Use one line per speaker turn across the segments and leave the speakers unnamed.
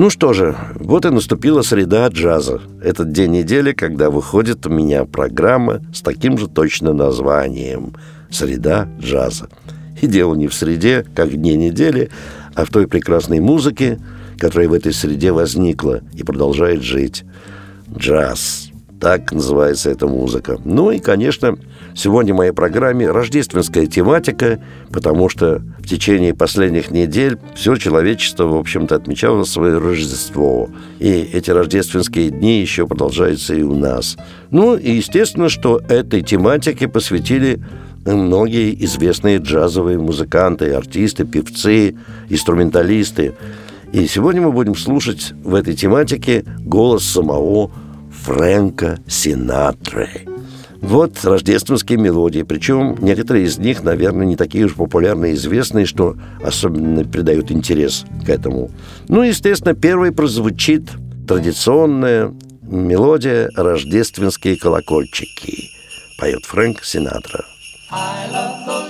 Ну что же, вот и наступила среда джаза. Этот день недели, когда выходит у меня программа с таким же точно названием «Среда джаза». И дело не в среде, как дне недели, а в той прекрасной музыке, которая в этой среде возникла и продолжает жить. Джаз. Так называется эта музыка. Ну и, конечно, сегодня в моей программе рождественская тематика, потому что в течение последних недель все человечество, в общем-то, отмечало свое Рождество. И эти рождественские дни еще продолжаются и у нас. Ну и естественно, что этой тематике посвятили многие известные джазовые музыканты, артисты, певцы, инструменталисты. И сегодня мы будем слушать в этой тематике голос самого Фрэнка Синатры. Вот рождественские мелодии, причем некоторые из них, наверное, не такие уж популярные и известные, что особенно придают интерес к этому. Ну, естественно, первой прозвучит традиционная мелодия «Рождественские колокольчики». Поет Фрэнк Синатра. I love those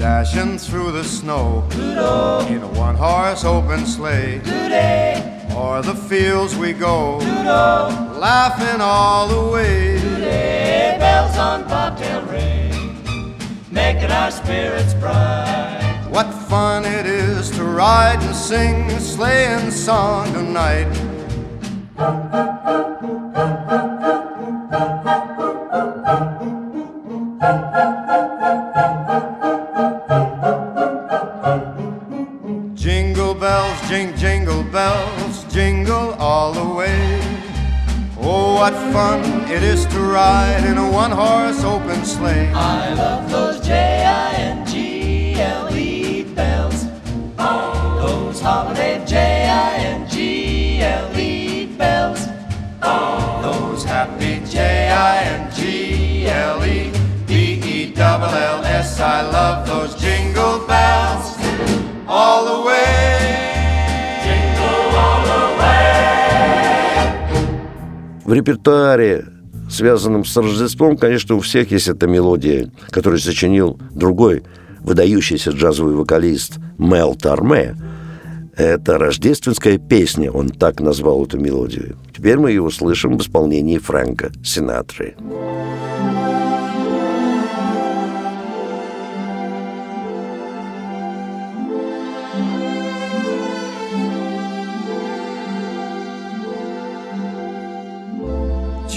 Dashing through the snow Doodle. in a one horse open sleigh. Doodle. O'er the fields we go, Doodle. laughing all the way. Doodle. Bells on bobtail ring making our spirits bright. What fun it is to ride and sing a sleighing song tonight. fun it is to ride in a one horse open sleigh. I love those J I N G L E bells. Oh, those holiday J I N G L E bells. Oh, those happy J I N G L E B E double L S. I love those jingle bells all the way. В репертуаре, связанном с Рождеством, конечно, у всех есть эта мелодия, которую сочинил другой выдающийся джазовый вокалист Мел Тарме. Это рождественская песня, он так назвал эту мелодию. Теперь мы ее услышим в исполнении Фрэнка Синатры.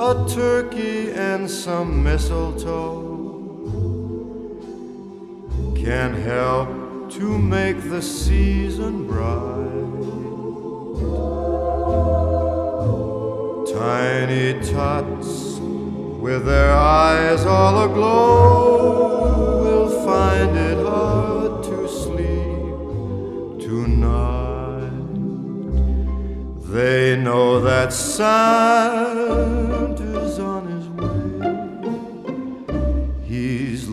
a turkey and some mistletoe can help to make the season bright. Tiny tots with their eyes all aglow will find it hard to sleep tonight. They know that Santa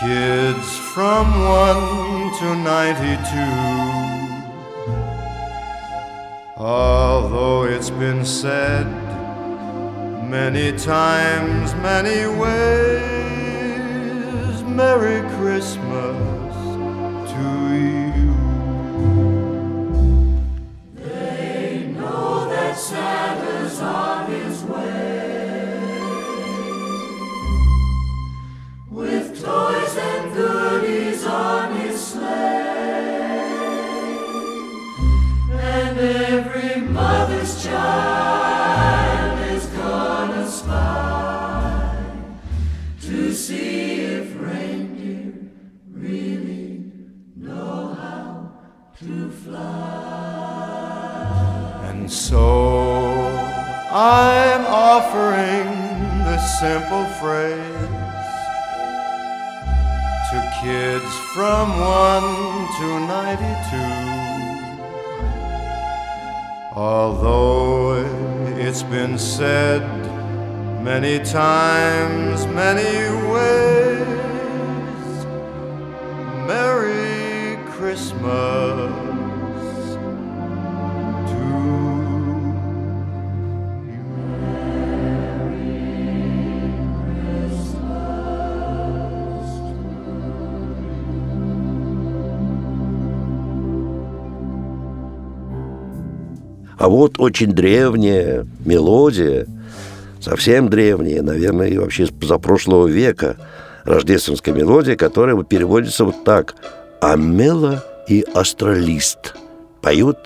Kids from 1 to 92. Although it's been said many times, many ways, Merry Christmas to you. And so I'm offering this simple phrase to kids from 1 to 92. Although it's been said many times, many ways, Merry Christmas.
А вот очень древняя мелодия, совсем древняя, наверное, и вообще за прошлого века, рождественская мелодия, которая переводится вот так. «Амела и астралист» поют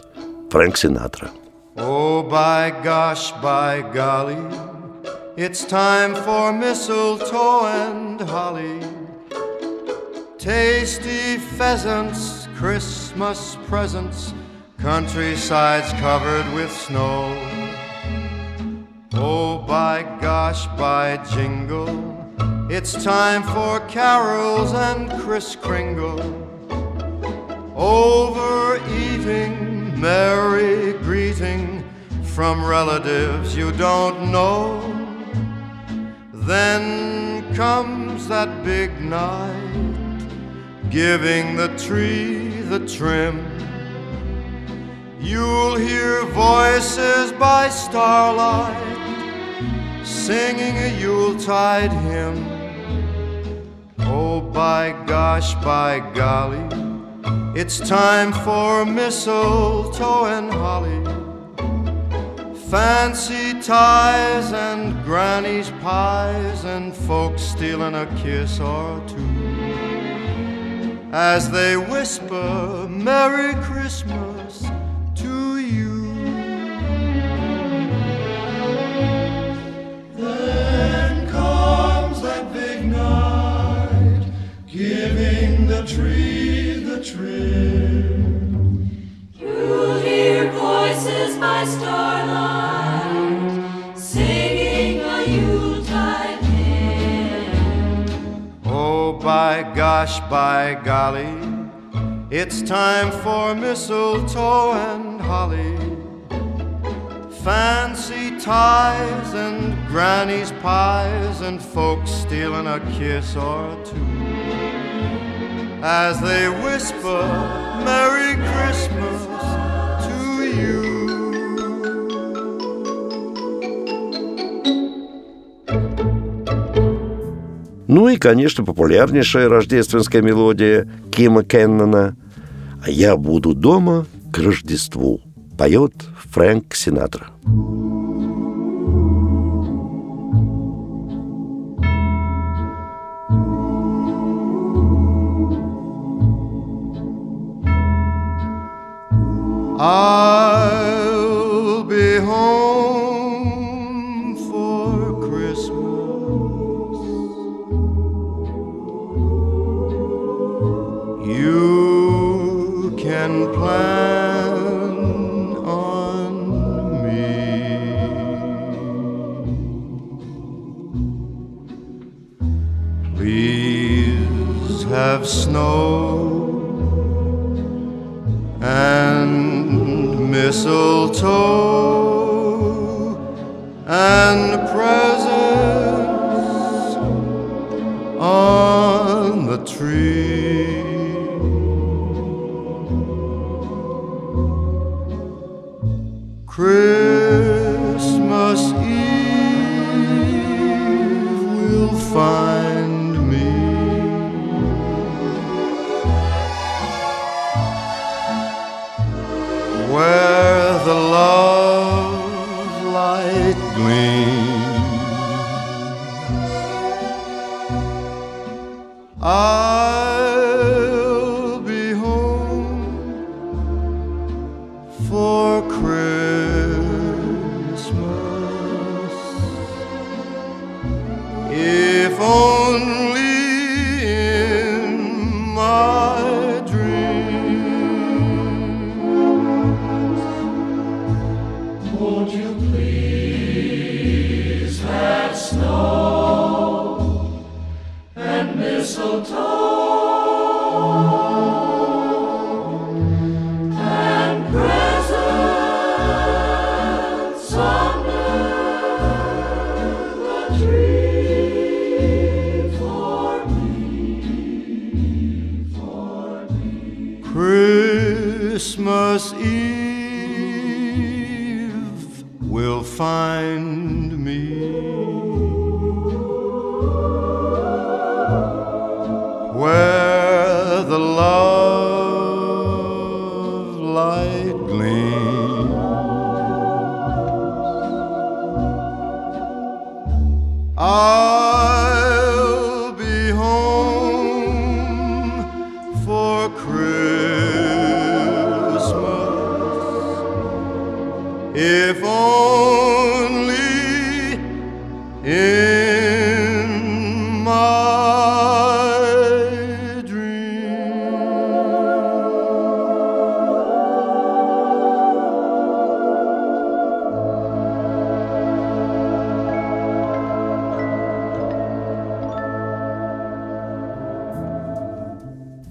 Фрэнк Синатра.
Oh, by gosh, by golly, it's time for mistletoe and holly. Tasty pheasants, Christmas presents – countrysides covered with snow. Oh, by gosh, by jingle, it's time for carols and Kris Kringle. Overeating, merry greeting from relatives you don't know. Then comes that big night, giving the tree the trim You'll hear voices by starlight singing a Yuletide hymn. Oh, by gosh, by golly, it's time for mistletoe and holly. Fancy ties and granny's pies and folks stealing a kiss or two as they whisper Merry Christmas
the tree, the tree. You'll hear voices by starlight singing a Yuletide hymn.
Oh, by gosh, by golly, it's time for mistletoe and holly. Fancy ties and granny's pies and folks stealing a kiss or two as they whisper Merry Christmas to you.
Ну и, конечно, популярнейшая рождественская мелодия Кима Кеннона «А я буду дома к Рождеству» поет Фрэнк Синатра.
I'll be home for Christmas.
You can plan on me.
Please have snow and mistletoe and presents on the tree.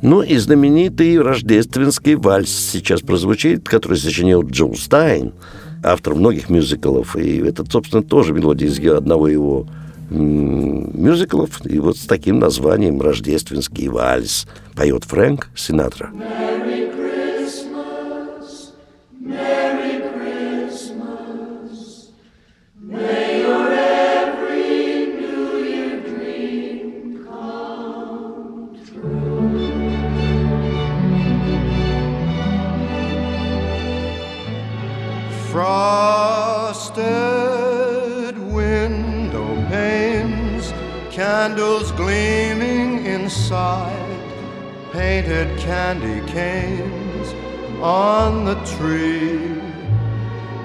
Ну и знаменитый рождественский вальс сейчас прозвучит, который сочинил Джо Стайн, автор многих мюзиклов. И это, собственно, тоже мелодия из одного его мюзиклов. И вот с таким названием «Рождественский вальс» поет Фрэнк Синатра.
Merry
candy canes on the tree.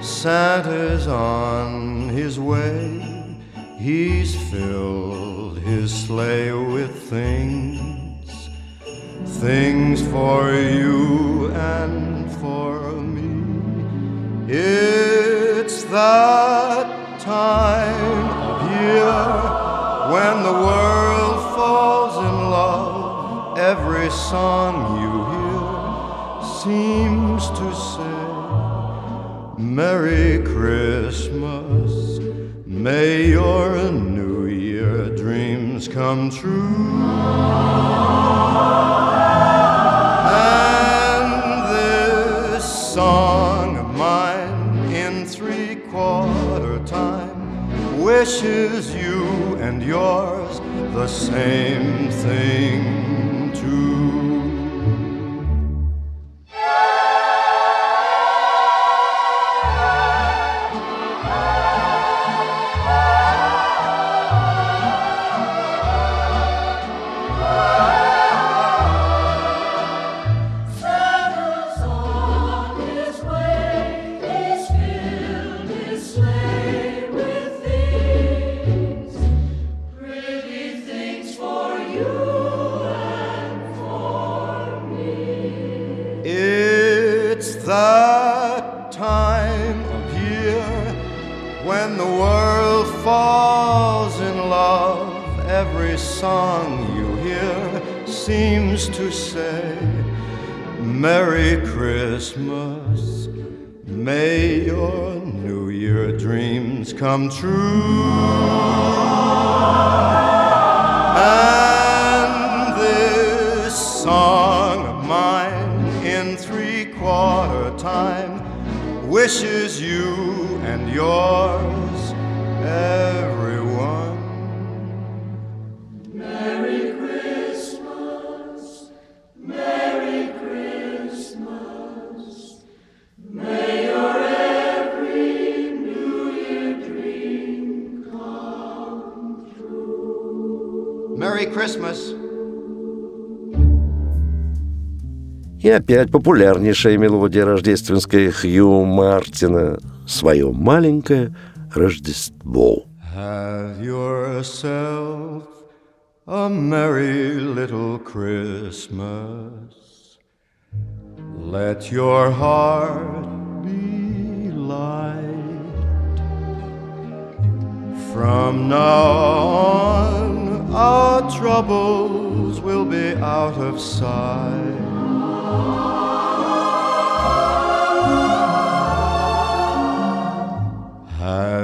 Santa's on his way, he's filled his sleigh with things, things for you and for me. It's that time of year when the world. Every song you hear seems to say, Merry Christmas. May your New Year dreams come true. And this song of mine in three quarter time wishes you and yours the same thing
seems to say, Merry Christmas. May your New Year dreams come true. And this song of mine in three quarter time wishes you and yours,
И опять популярнейшая мелодия рождественская Хью Мартина «Свое маленькое Рождество».
Have yourself a merry little Christmas. Let your heart be light. From now on, our troubles will be out of sight.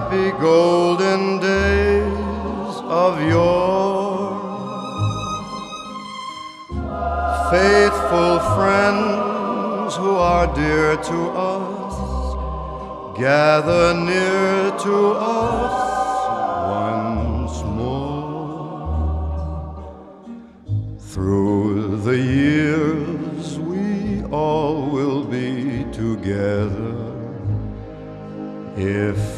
Happy golden days of yore. Faithful friends who are dear to us, gather near to us once more. Through the years, we all will be together if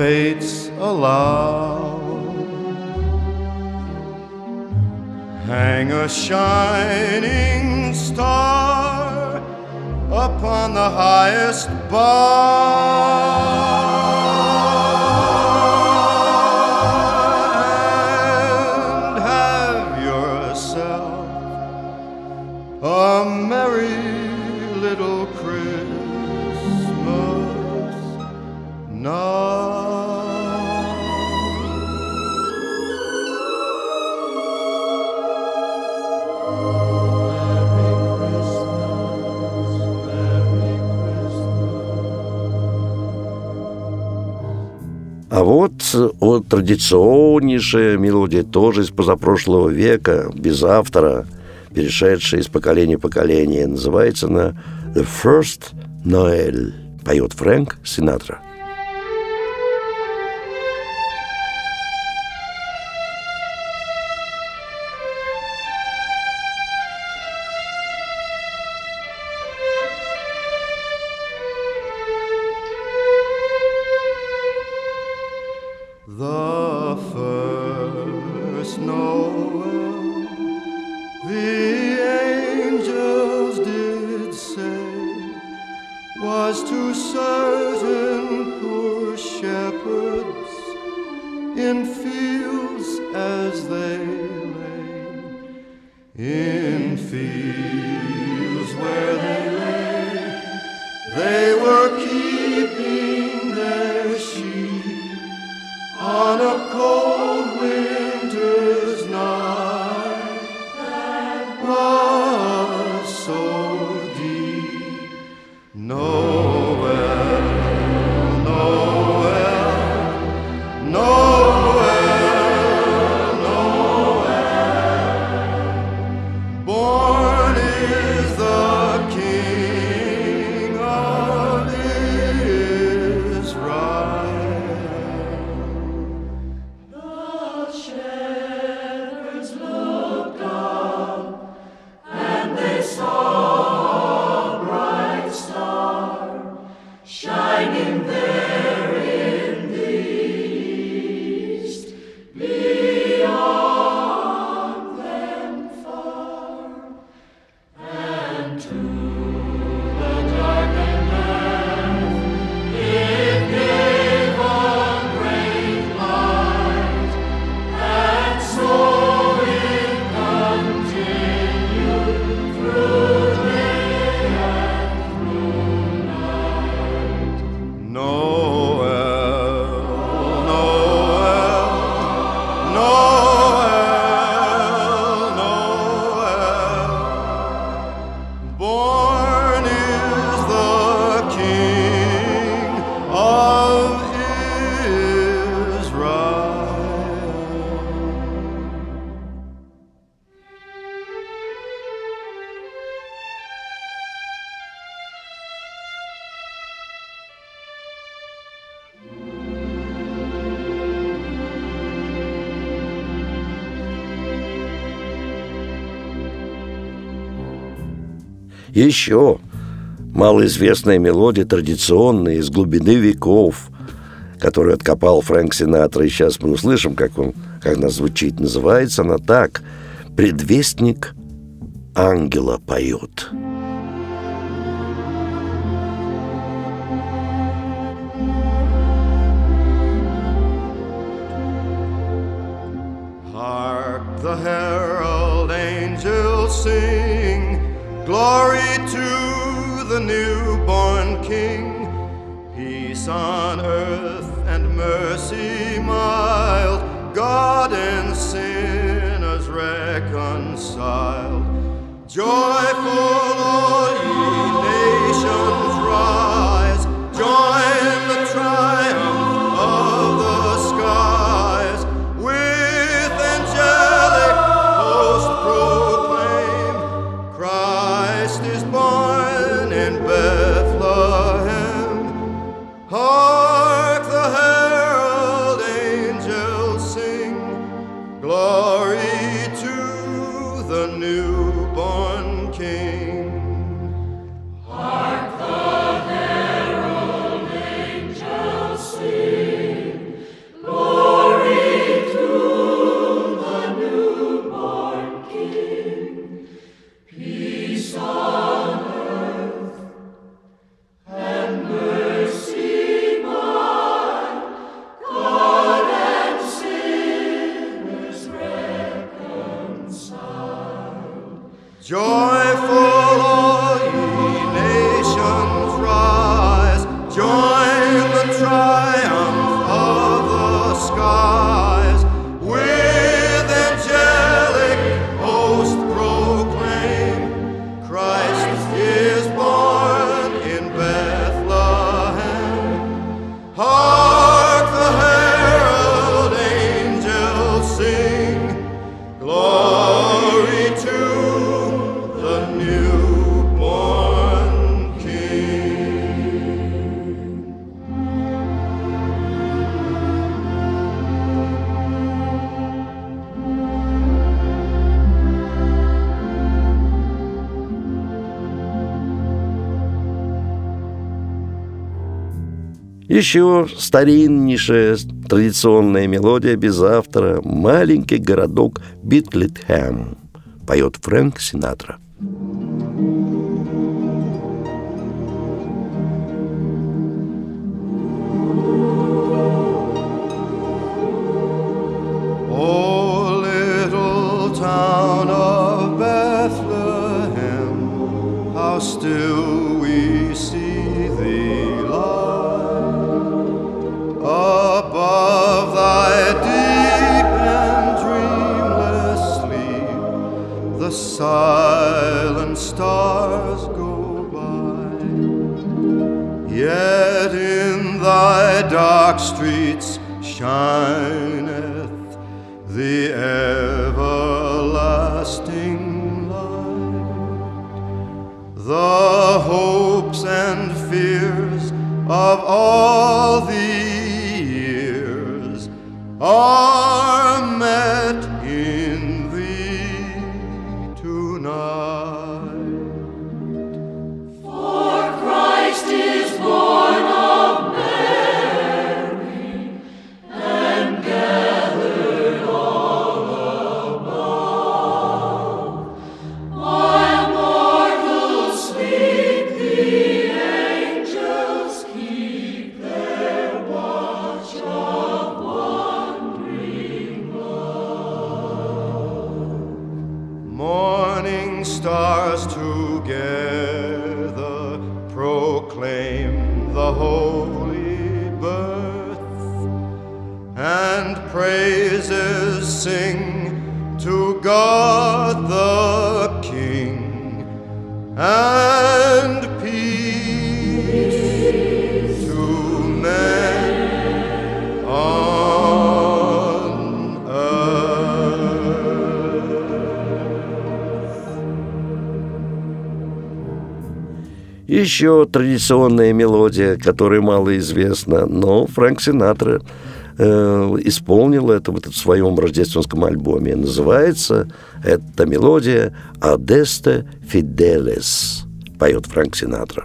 Fates allow. Hang a shining star upon the highest bough
традиционнейшая мелодия тоже из позапрошлого века, без автора, перешедшая из поколения в поколение. Называется она «The First Noel». Поет Фрэнк Синатра.
In fields as they lay, in fields where they lay, they were
Еще малоизвестная мелодия, традиционная, из глубины веков, которую откопал Фрэнк Синатра, и сейчас мы услышим, как, он, как она звучит. Называется она так «Предвестник ангела поет».
The herald angels sing, glory to the newborn King, peace on earth and mercy mild, God and sinners reconciled. Joyful all ye nations rise, join the triumph Joyful
Еще стариннейшая традиционная мелодия без автора «Маленький городок Битлетхэм» поет Фрэнк Синатра. us together proclaim the holy birth and praises sing to God the King. And
еще традиционная мелодия, которая мало известна, но Фрэнк Синатра э, исполнил это вот в своем рождественском альбоме. Называется эта мелодия «Адеста Фиделес», поет Фрэнк Синатра.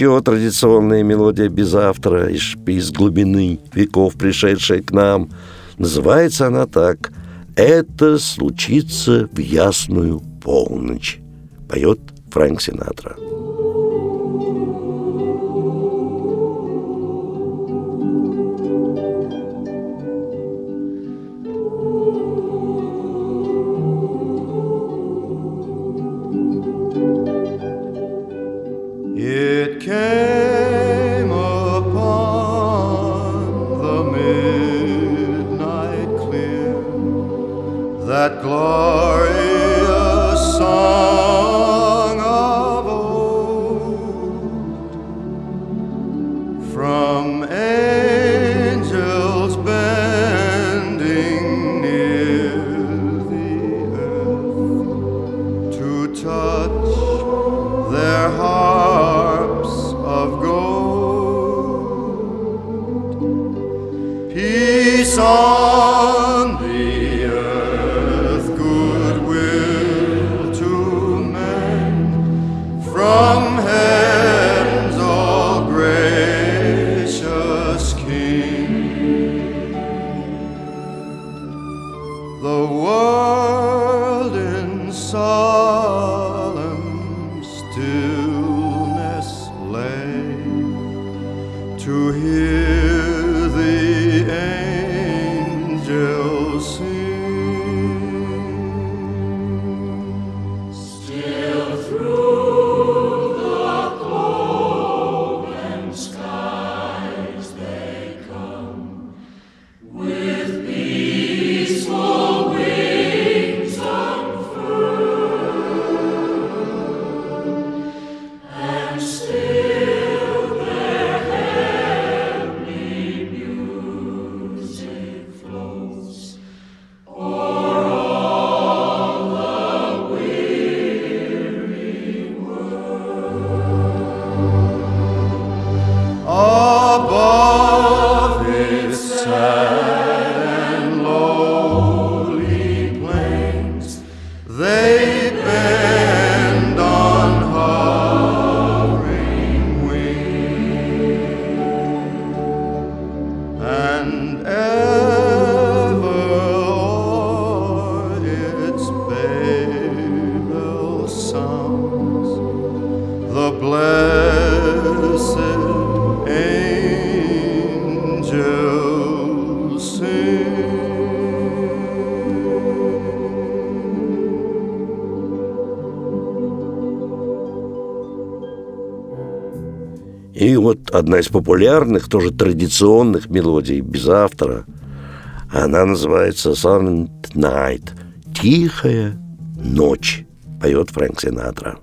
еще традиционная мелодия без автора, из, из глубины веков пришедшая к нам. Называется она так «Это случится в ясную полночь», поет Фрэнк Синатра. Одна из популярных, тоже традиционных мелодий без автора, она называется Silent Night – «Тихая ночь», поет Фрэнк Синатра.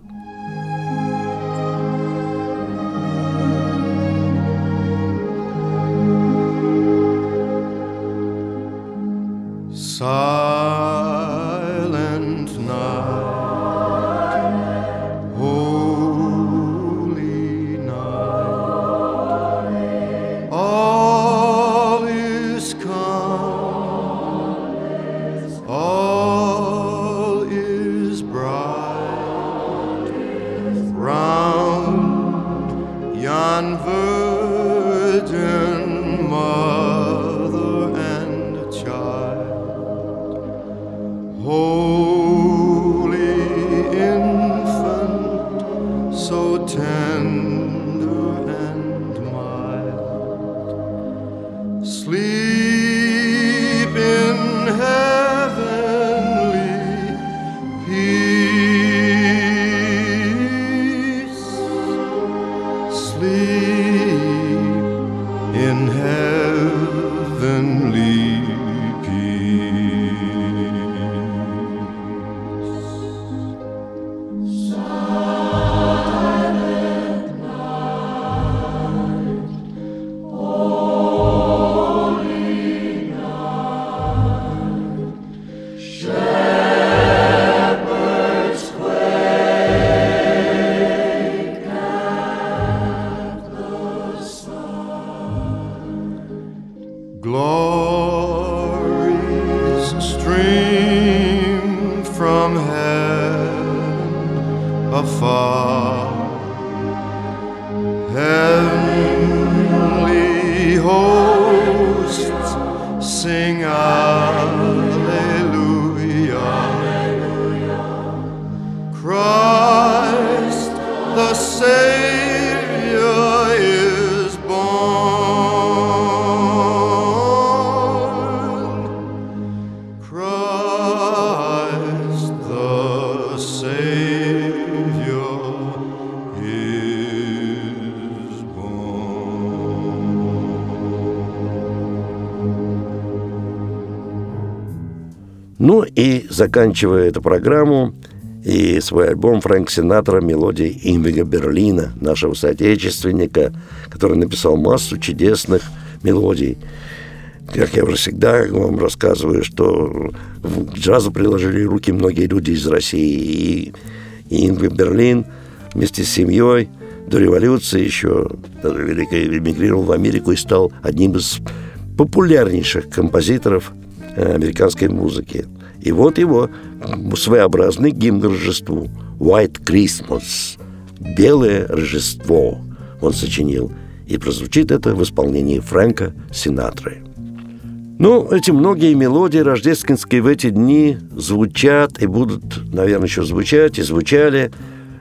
Ну и заканчивая эту программу и свой альбом Фрэнк Синатра «Мелодии Инвига Берлина», нашего соотечественника, который написал массу чудесных мелодий. Как я уже всегда вам рассказываю, что к джазу приложили руки многие люди из России. И
И Ингви Берлин вместе с семьей до революции еще великой эмигрировал в Америку и стал одним из популярнейших композиторов американской музыки. И вот его своеобразный гимн Рождеству «White Christmas» – «Белое Рождество» он сочинил. И прозвучит это в исполнении Фрэнка Синатры. Ну, эти многие мелодии рождественские в эти дни звучат и будут, наверное, еще звучать и звучали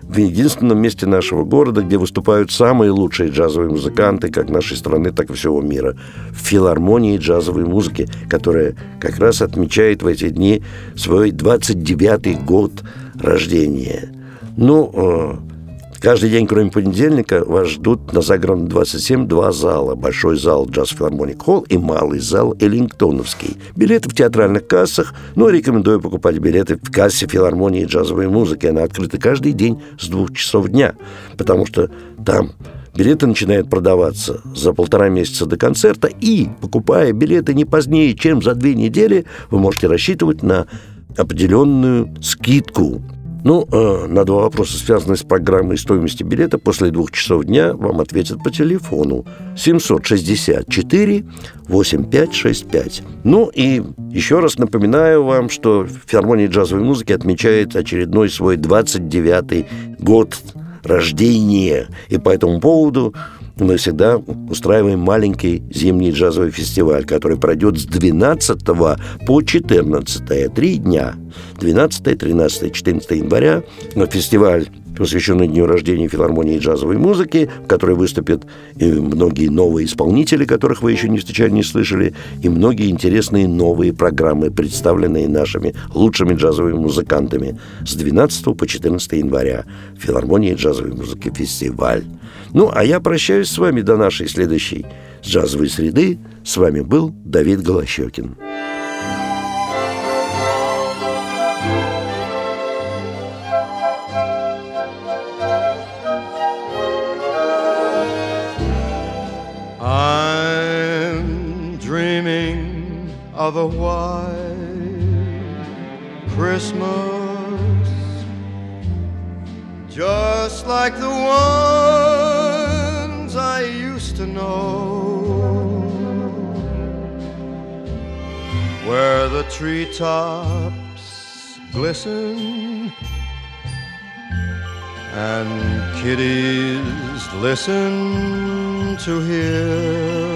в единственном месте нашего города, где выступают самые лучшие джазовые музыканты как нашей страны, так и всего мира, в филармонии джазовой музыки, которая как раз отмечает в эти дни свой 29-й год рождения. Ну, э, Каждый день, кроме понедельника, вас ждут на загородном 27 два зала. Большой зал Джаз Филармоник Холл и малый зал Эллингтоновский. Билеты в театральных кассах, но рекомендую покупать билеты в кассе филармонии джазовой музыки. Она открыта каждый день с двух часов дня, потому что там Билеты начинают продаваться за полтора месяца до концерта, и, покупая билеты не позднее, чем за две недели, вы можете рассчитывать на определенную скидку ну, э, на два вопроса, связанные с программой стоимости билета, после двух часов дня вам ответят по телефону 764 8565. Ну и еще раз напоминаю вам, что филармония джазовой музыки отмечает очередной свой 29-й год рождения. И по этому поводу мы всегда устраиваем маленький зимний джазовый фестиваль, который пройдет с 12 по 14 три дня. 12, 13, 14 января фестиваль посвященный дню рождения филармонии джазовой музыки, в которой выступят и многие новые исполнители, которых вы еще не встречали, не слышали, и многие интересные новые программы, представленные нашими лучшими джазовыми музыкантами с 12 по 14 января. Филармонии джазовой музыки фестиваль. Ну, а я прощаюсь с вами до нашей следующей джазовой среды. С вами был Давид Голощекин.
White Christmas, just like the ones I used to know, where the treetops glisten and kiddies listen to hear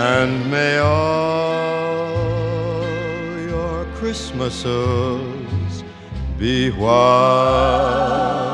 and may all your Christmases be white.